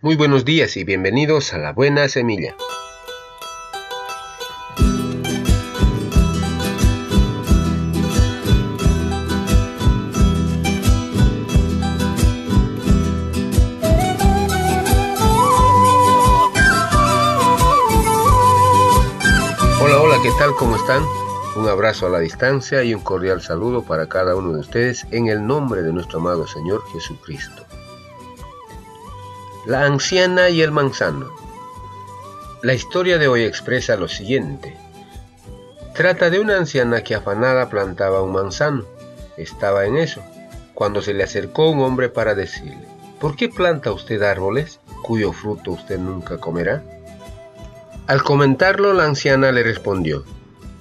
Muy buenos días y bienvenidos a la Buena Semilla. Hola, hola, ¿qué tal? ¿Cómo están? Un abrazo a la distancia y un cordial saludo para cada uno de ustedes en el nombre de nuestro amado Señor Jesucristo. La anciana y el manzano. La historia de hoy expresa lo siguiente. Trata de una anciana que afanada plantaba un manzano. Estaba en eso, cuando se le acercó un hombre para decirle, ¿por qué planta usted árboles cuyo fruto usted nunca comerá? Al comentarlo, la anciana le respondió,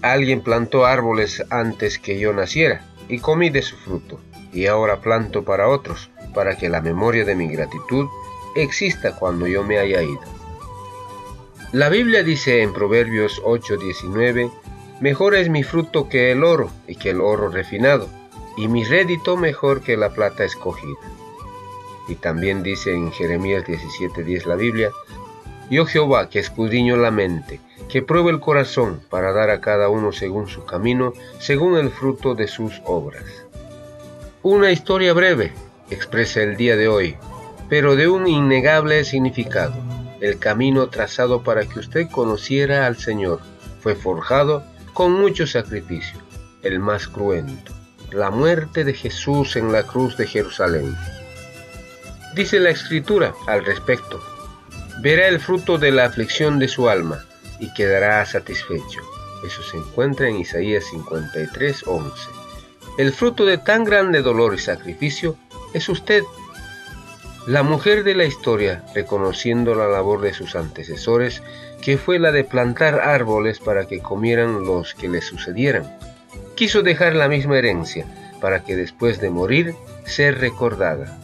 alguien plantó árboles antes que yo naciera y comí de su fruto, y ahora planto para otros, para que la memoria de mi gratitud exista cuando yo me haya ido. La Biblia dice en Proverbios 8:19, Mejor es mi fruto que el oro y que el oro refinado, y mi rédito mejor que la plata escogida. Y también dice en Jeremías 17:10 la Biblia, Yo Jehová que escudriño la mente, que pruebe el corazón para dar a cada uno según su camino, según el fruto de sus obras. Una historia breve expresa el día de hoy, pero de un innegable significado. El camino trazado para que usted conociera al Señor fue forjado con mucho sacrificio, el más cruento, la muerte de Jesús en la cruz de Jerusalén. Dice la escritura al respecto, verá el fruto de la aflicción de su alma y quedará satisfecho. Eso se encuentra en Isaías 53, 11. El fruto de tan grande dolor y sacrificio es usted la mujer de la historia, reconociendo la labor de sus antecesores, que fue la de plantar árboles para que comieran los que le sucedieran, quiso dejar la misma herencia para que después de morir ser recordada.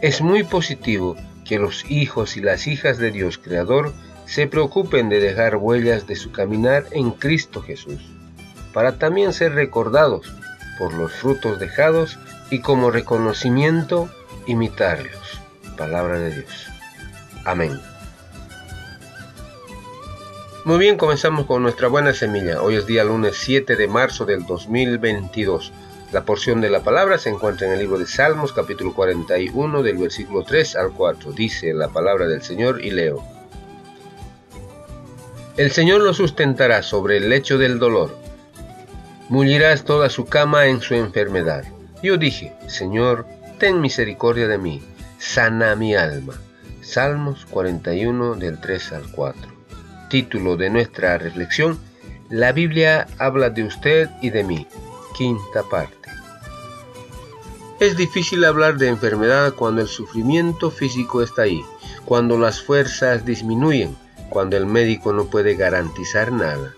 Es muy positivo que los hijos y las hijas de Dios Creador se preocupen de dejar huellas de su caminar en Cristo Jesús, para también ser recordados por los frutos dejados y como reconocimiento imitarlos. Palabra de Dios. Amén. Muy bien, comenzamos con nuestra buena semilla. Hoy es día lunes 7 de marzo del 2022. La porción de la palabra se encuentra en el libro de Salmos, capítulo 41, del versículo 3 al 4. Dice la palabra del Señor y leo. El Señor lo sustentará sobre el lecho del dolor. Mullirás toda su cama en su enfermedad. Yo dije, Señor, ten misericordia de mí, sana mi alma. Salmos 41 del 3 al 4. Título de nuestra reflexión, La Biblia habla de usted y de mí. Quinta parte. Es difícil hablar de enfermedad cuando el sufrimiento físico está ahí, cuando las fuerzas disminuyen, cuando el médico no puede garantizar nada,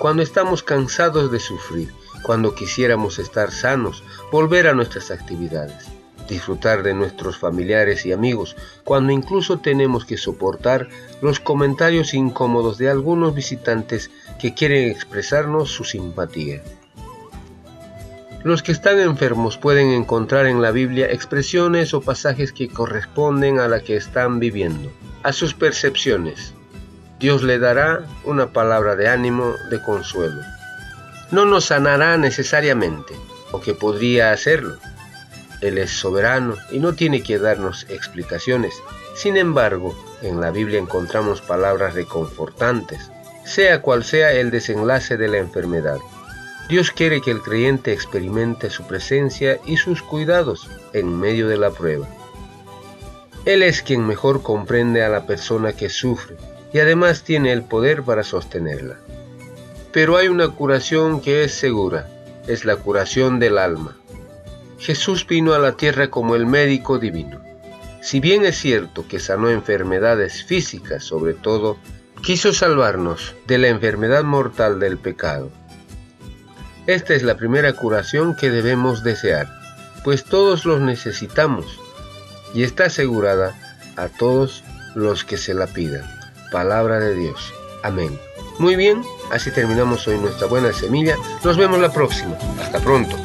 cuando estamos cansados de sufrir, cuando quisiéramos estar sanos, volver a nuestras actividades disfrutar de nuestros familiares y amigos, cuando incluso tenemos que soportar los comentarios incómodos de algunos visitantes que quieren expresarnos su simpatía. Los que están enfermos pueden encontrar en la Biblia expresiones o pasajes que corresponden a la que están viviendo, a sus percepciones. Dios le dará una palabra de ánimo, de consuelo. No nos sanará necesariamente, aunque podría hacerlo, él es soberano y no tiene que darnos explicaciones. Sin embargo, en la Biblia encontramos palabras reconfortantes, sea cual sea el desenlace de la enfermedad. Dios quiere que el creyente experimente su presencia y sus cuidados en medio de la prueba. Él es quien mejor comprende a la persona que sufre y además tiene el poder para sostenerla. Pero hay una curación que es segura, es la curación del alma. Jesús vino a la tierra como el médico divino. Si bien es cierto que sanó enfermedades físicas sobre todo, quiso salvarnos de la enfermedad mortal del pecado. Esta es la primera curación que debemos desear, pues todos los necesitamos y está asegurada a todos los que se la pidan. Palabra de Dios. Amén. Muy bien, así terminamos hoy nuestra buena semilla. Nos vemos la próxima. Hasta pronto.